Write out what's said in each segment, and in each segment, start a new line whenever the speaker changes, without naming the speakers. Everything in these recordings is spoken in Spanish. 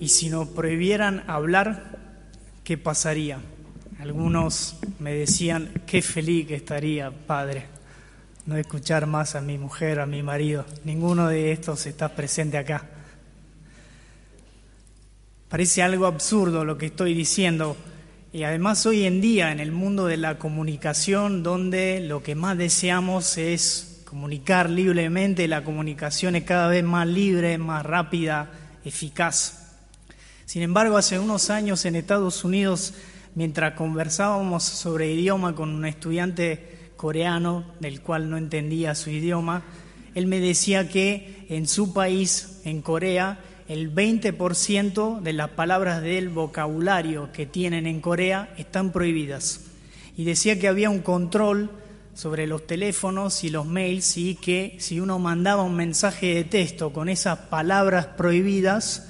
y si nos prohibieran hablar, ¿qué pasaría? Algunos me decían, qué feliz que estaría, padre, no escuchar más a mi mujer, a mi marido. Ninguno de estos está presente acá. Parece algo absurdo lo que estoy diciendo. Y además hoy en día, en el mundo de la comunicación, donde lo que más deseamos es comunicar libremente, la comunicación es cada vez más libre, más rápida, eficaz. Sin embargo, hace unos años en Estados Unidos, mientras conversábamos sobre idioma con un estudiante coreano del cual no entendía su idioma, él me decía que en su país, en Corea, el 20% de las palabras del vocabulario que tienen en Corea están prohibidas. Y decía que había un control sobre los teléfonos y los mails y que si uno mandaba un mensaje de texto con esas palabras prohibidas,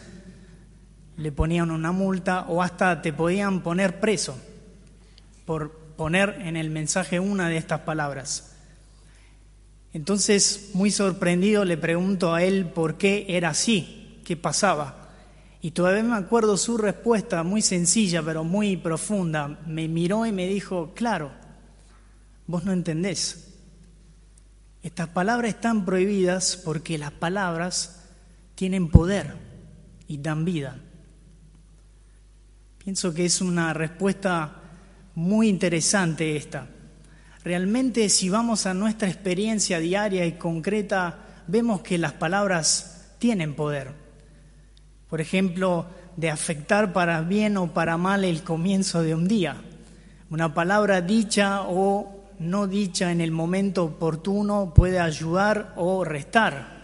le ponían una multa o hasta te podían poner preso por poner en el mensaje una de estas palabras. Entonces, muy sorprendido, le pregunto a él por qué era así, qué pasaba. Y todavía me acuerdo su respuesta, muy sencilla, pero muy profunda. Me miró y me dijo, claro, vos no entendés. Estas palabras están prohibidas porque las palabras tienen poder y dan vida. Pienso que es una respuesta muy interesante esta. Realmente si vamos a nuestra experiencia diaria y concreta, vemos que las palabras tienen poder. Por ejemplo, de afectar para bien o para mal el comienzo de un día. Una palabra dicha o no dicha en el momento oportuno puede ayudar o restar.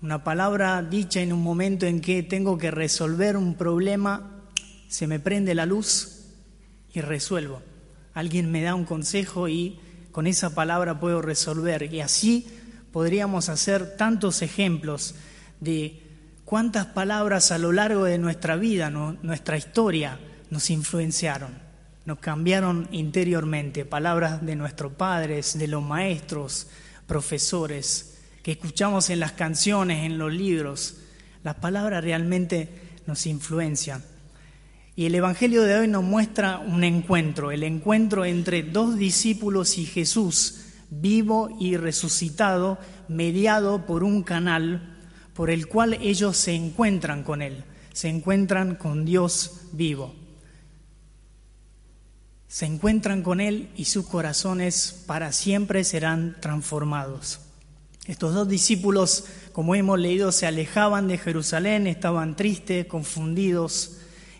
Una palabra dicha en un momento en que tengo que resolver un problema se me prende la luz y resuelvo. Alguien me da un consejo y con esa palabra puedo resolver. Y así podríamos hacer tantos ejemplos de cuántas palabras a lo largo de nuestra vida, nuestra historia, nos influenciaron, nos cambiaron interiormente. Palabras de nuestros padres, de los maestros, profesores, que escuchamos en las canciones, en los libros. Las palabras realmente nos influencian. Y el Evangelio de hoy nos muestra un encuentro, el encuentro entre dos discípulos y Jesús, vivo y resucitado, mediado por un canal por el cual ellos se encuentran con Él, se encuentran con Dios vivo. Se encuentran con Él y sus corazones para siempre serán transformados. Estos dos discípulos, como hemos leído, se alejaban de Jerusalén, estaban tristes, confundidos,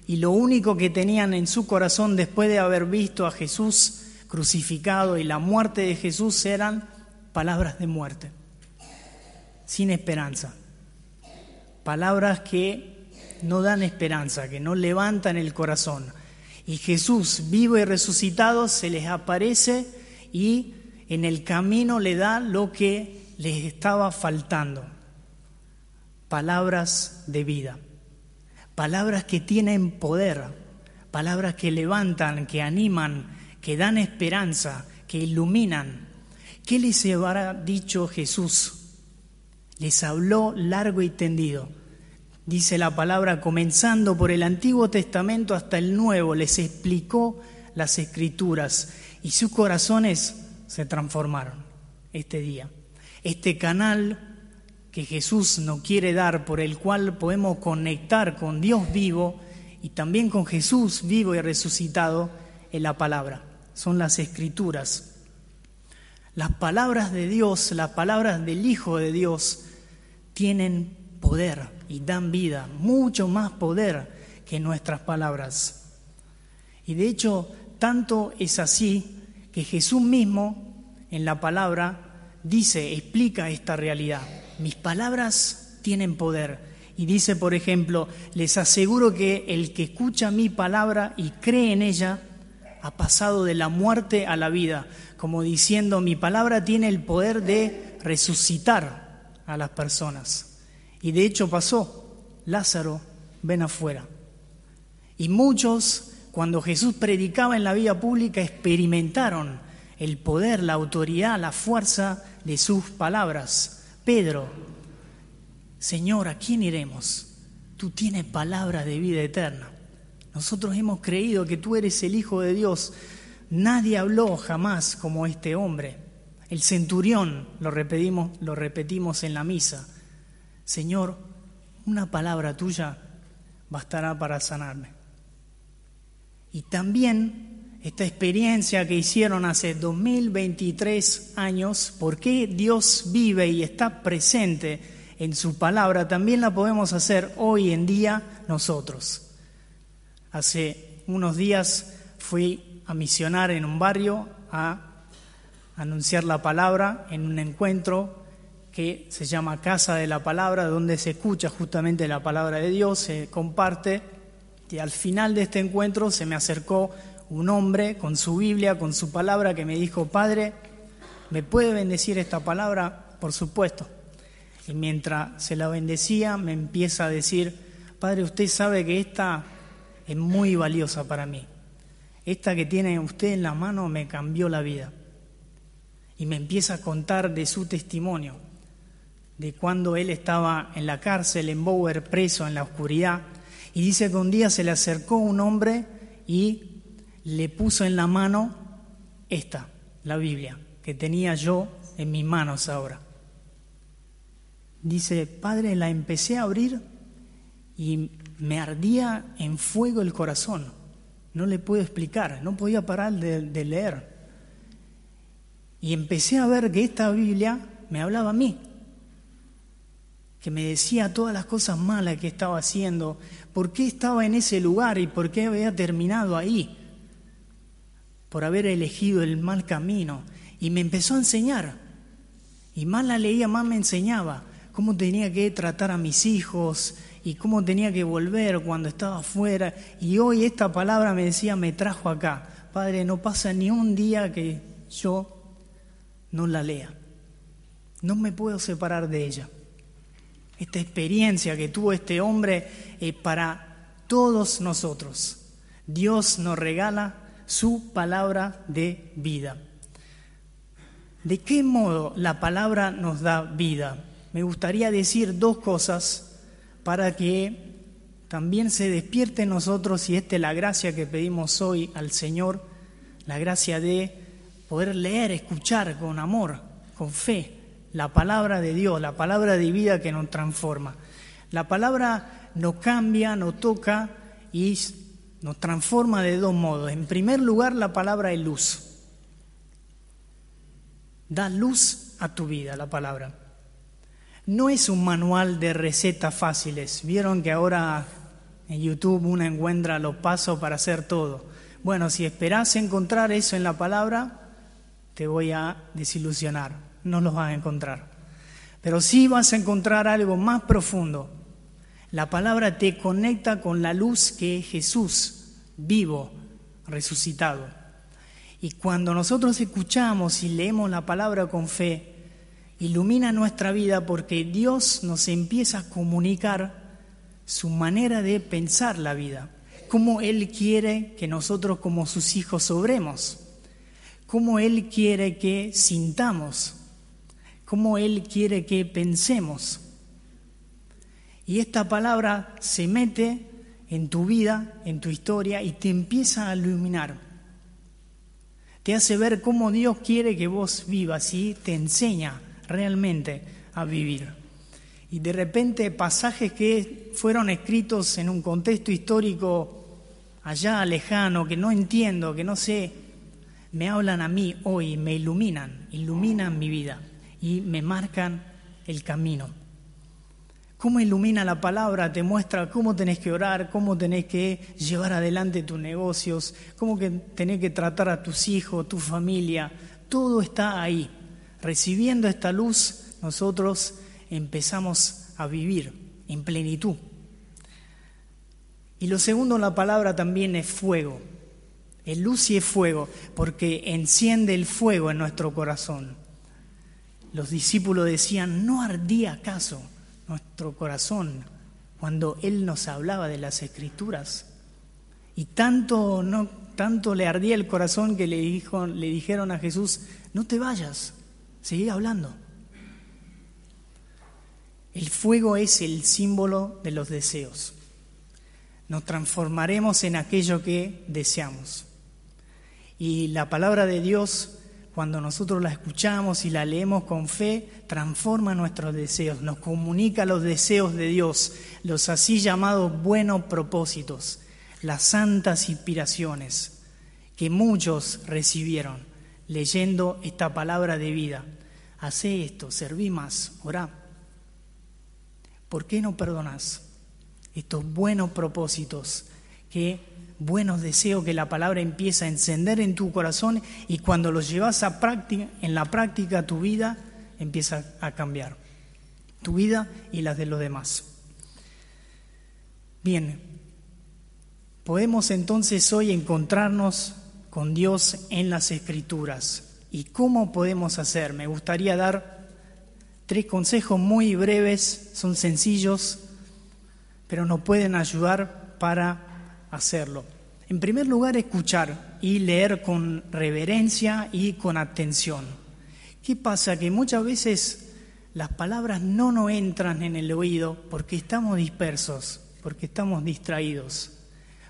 y lo único que tenían en su corazón después de haber visto a Jesús crucificado y la muerte de Jesús eran palabras de muerte, sin esperanza, palabras que no dan esperanza, que no levantan el corazón. Y Jesús, vivo y resucitado, se les aparece y en el camino le da lo que les estaba faltando, palabras de vida palabras que tienen poder, palabras que levantan, que animan, que dan esperanza, que iluminan. ¿Qué les habrá dicho Jesús? Les habló largo y tendido. Dice la palabra, comenzando por el Antiguo Testamento hasta el Nuevo, les explicó las escrituras y sus corazones se transformaron este día. Este canal que Jesús nos quiere dar, por el cual podemos conectar con Dios vivo y también con Jesús vivo y resucitado en la palabra. Son las escrituras. Las palabras de Dios, las palabras del Hijo de Dios, tienen poder y dan vida, mucho más poder que nuestras palabras. Y de hecho, tanto es así que Jesús mismo en la palabra dice, explica esta realidad mis palabras tienen poder. Y dice, por ejemplo, les aseguro que el que escucha mi palabra y cree en ella, ha pasado de la muerte a la vida, como diciendo, mi palabra tiene el poder de resucitar a las personas. Y de hecho pasó, Lázaro, ven afuera. Y muchos, cuando Jesús predicaba en la vida pública, experimentaron el poder, la autoridad, la fuerza de sus palabras. Pedro, Señor, ¿a quién iremos? tú tienes palabras de vida eterna. Nosotros hemos creído que tú eres el Hijo de Dios. Nadie habló jamás como este hombre. El centurión, lo repetimos, lo repetimos en la misa. Señor, una palabra tuya bastará para sanarme. Y también esta experiencia que hicieron hace 2023 años, por qué Dios vive y está presente en su palabra, también la podemos hacer hoy en día nosotros. Hace unos días fui a misionar en un barrio, a anunciar la palabra en un encuentro que se llama Casa de la Palabra, donde se escucha justamente la palabra de Dios, se comparte. Y al final de este encuentro se me acercó un hombre con su Biblia, con su palabra, que me dijo, Padre, ¿me puede bendecir esta palabra? Por supuesto. Y mientras se la bendecía, me empieza a decir, Padre, usted sabe que esta es muy valiosa para mí. Esta que tiene usted en la mano me cambió la vida. Y me empieza a contar de su testimonio, de cuando él estaba en la cárcel, en Bower, preso en la oscuridad. Y dice que un día se le acercó un hombre y le puso en la mano esta, la Biblia, que tenía yo en mis manos ahora. Dice, Padre, la empecé a abrir y me ardía en fuego el corazón. No le puedo explicar, no podía parar de, leer. Y empecé a ver que esta Biblia me hablaba a mí, que me decía todas las cosas malas que estaba haciendo, por qué estaba en ese lugar y por qué había terminado ahí, por haber elegido el mal camino. Y me empezó a enseñar. Y más la leía, más me enseñaba cómo tenía que tratar a mis hijos, y cómo tenía que volver cuando estaba afuera. Y hoy esta palabra me decía, me trajo acá. Padre, no pasa ni un día que yo no la lea. No me puedo separar de ella. Esta experiencia que tuvo este hombre es para todos nosotros. Dios nos regala su palabra de vida. ¿De qué modo la palabra nos da vida? Me gustaría decir dos cosas para que también se despierte en nosotros y esta es la gracia que pedimos hoy al Señor, la gracia de poder leer, escuchar con amor, con fe, la palabra de Dios, la palabra de vida que nos transforma. La palabra nos cambia, nos toca y nos transforma de dos modos. En primer lugar, la palabra es luz. Da luz a tu vida, la palabra no es un manual de recetas fáciles. Vieron que ahora en YouTube uno encuentra los pasos para hacer todo. Bueno, si esperás encontrar eso en la palabra, te voy a desilusionar. No los vas a encontrar. Pero sí vas a encontrar algo más profundo. La palabra te conecta con la luz que es Jesús, vivo, resucitado. Y cuando nosotros escuchamos y leemos la palabra con fe, ilumina nuestra vida porque Dios nos empieza a comunicar su manera de pensar la vida, cómo Él quiere que nosotros como sus hijos obremos, cómo Él quiere que sintamos, cómo Él quiere que pensemos. Y esta palabra se mete en tu vida, en tu historia, y te empieza a iluminar. Te hace ver cómo Dios quiere que vos vivas y te enseña realmente a vivir. Y de repente pasajes que fueron escritos en un contexto histórico allá lejano, que no entiendo, que no sé, me hablan a mí hoy, me iluminan, iluminan mi vida y me marcan el camino. Cómo ilumina la palabra, te muestra cómo tenés que orar, cómo tenés que llevar adelante tus negocios, cómo que tenés que tratar a tus hijos, tu familia, todo está ahí. Recibiendo esta luz, nosotros empezamos a vivir en plenitud. Y lo segundo, la palabra también es fuego. El luz y es fuego, porque enciende el fuego en nuestro corazón. Los discípulos decían, ¿no ardía acaso nuestro corazón cuando Él nos hablaba de las escrituras? Y tanto, no, tanto le ardía el corazón que le, dijo, le dijeron a Jesús, no te vayas, Seguí hablando. El fuego es el símbolo de los deseos. Nos transformaremos en aquello que deseamos. Y la palabra de Dios, cuando nosotros la escuchamos y la leemos con fe, transforma nuestros deseos, nos comunica los deseos de Dios, los así llamados buenos propósitos, las santas inspiraciones que muchos recibieron leyendo esta palabra de vida. Hacé esto, serví más, orá. ¿Por qué no perdonás estos buenos propósitos que buenos deseos que la palabra empieza a encender en tu corazón y cuando los llevas a práctica, en la práctica tu vida empieza a cambiar. Tu vida y las de los demás. Bien, podemos entonces hoy encontrarnos con Dios en las escrituras. ¿Y cómo podemos hacer? Me gustaría dar tres consejos muy breves, son sencillos, pero nos pueden ayudar para hacerlo. En primer lugar, escuchar y leer con reverencia y con atención. ¿Qué pasa? Que muchas veces las palabras no nos entran en el oído porque estamos dispersos, porque estamos distraídos,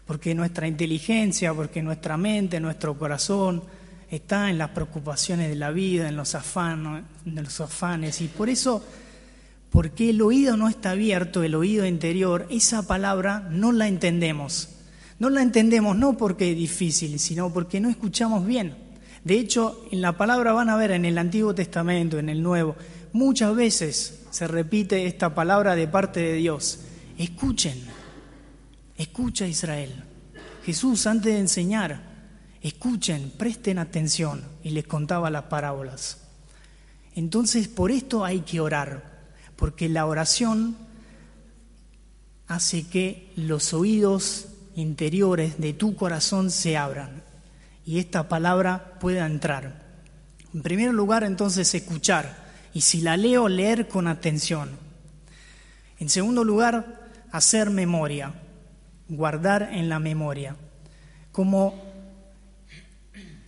porque nuestra inteligencia, porque nuestra mente, nuestro corazón está en las preocupaciones de la vida, en los afanes, en los afanes y por eso porque el oído no está abierto, el oído interior, esa palabra no la entendemos. No la entendemos no porque es difícil, sino porque no escuchamos bien. De hecho, en la palabra van a ver en el Antiguo Testamento, en el Nuevo, muchas veces se repite esta palabra de parte de Dios. Escuchen, escucha Israel. Jesús antes de enseñar, escuchen, presten atención y les contaba las parábolas. Entonces, por esto hay que orar, porque la oración hace que los oídos interiores de tu corazón se abran y esta palabra pueda entrar. En primer lugar, entonces, escuchar. Y si la leo, leer con atención. En segundo lugar, hacer memoria, guardar en la memoria, como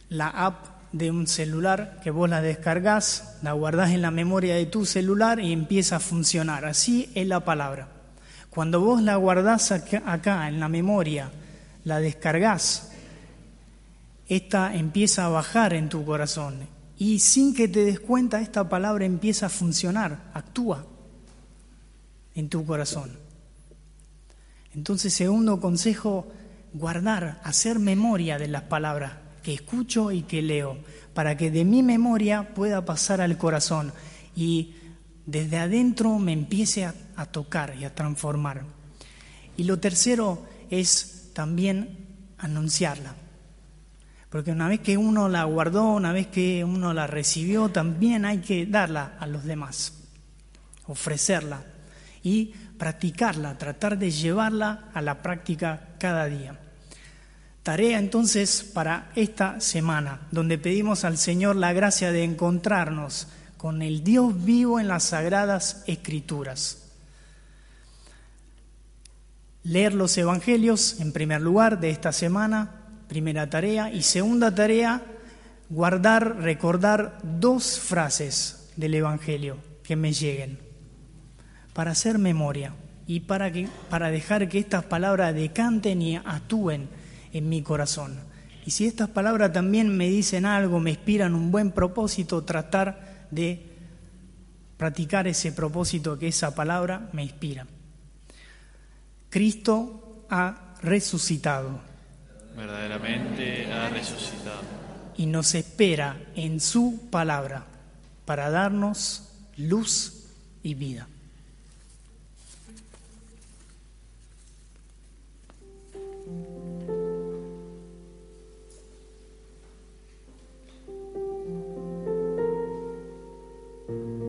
la app de un celular que vos la descargas, la guardás en la memoria de tu celular y empieza a funcionar. Así es la palabra. Cuando vos la guardás acá, en la memoria, la descargas, esta empieza a bajar en tu corazón y sin que te des cuenta esta palabra empieza a funcionar, actúa en tu corazón. Entonces, segundo consejo, guardar, hacer memoria de las palabras que escucho y que leo, para que de mi memoria pueda pasar al corazón y desde adentro me empiece a, tocar y a transformar. Y lo tercero es también anunciarla. Porque una vez que uno la guardó, una vez que uno la recibió, también hay que darla a los demás, ofrecerla y practicarla, tratar de llevarla a la práctica cada día. Tarea entonces para esta semana, donde pedimos al Señor la gracia de encontrarnos con el Dios vivo en las sagradas escrituras. Leer los evangelios en primer lugar de esta semana, primera tarea, y segunda tarea, guardar, recordar dos frases del evangelio que me lleguen, para hacer memoria y para, que, para dejar que estas palabras decanten y actúen en mi corazón. Y si estas palabras también me dicen algo, me inspiran un buen propósito, tratar de practicar ese propósito que esa palabra me inspira. Cristo ha resucitado.
Verdaderamente ha resucitado.
Y nos espera en su palabra para darnos luz y vida.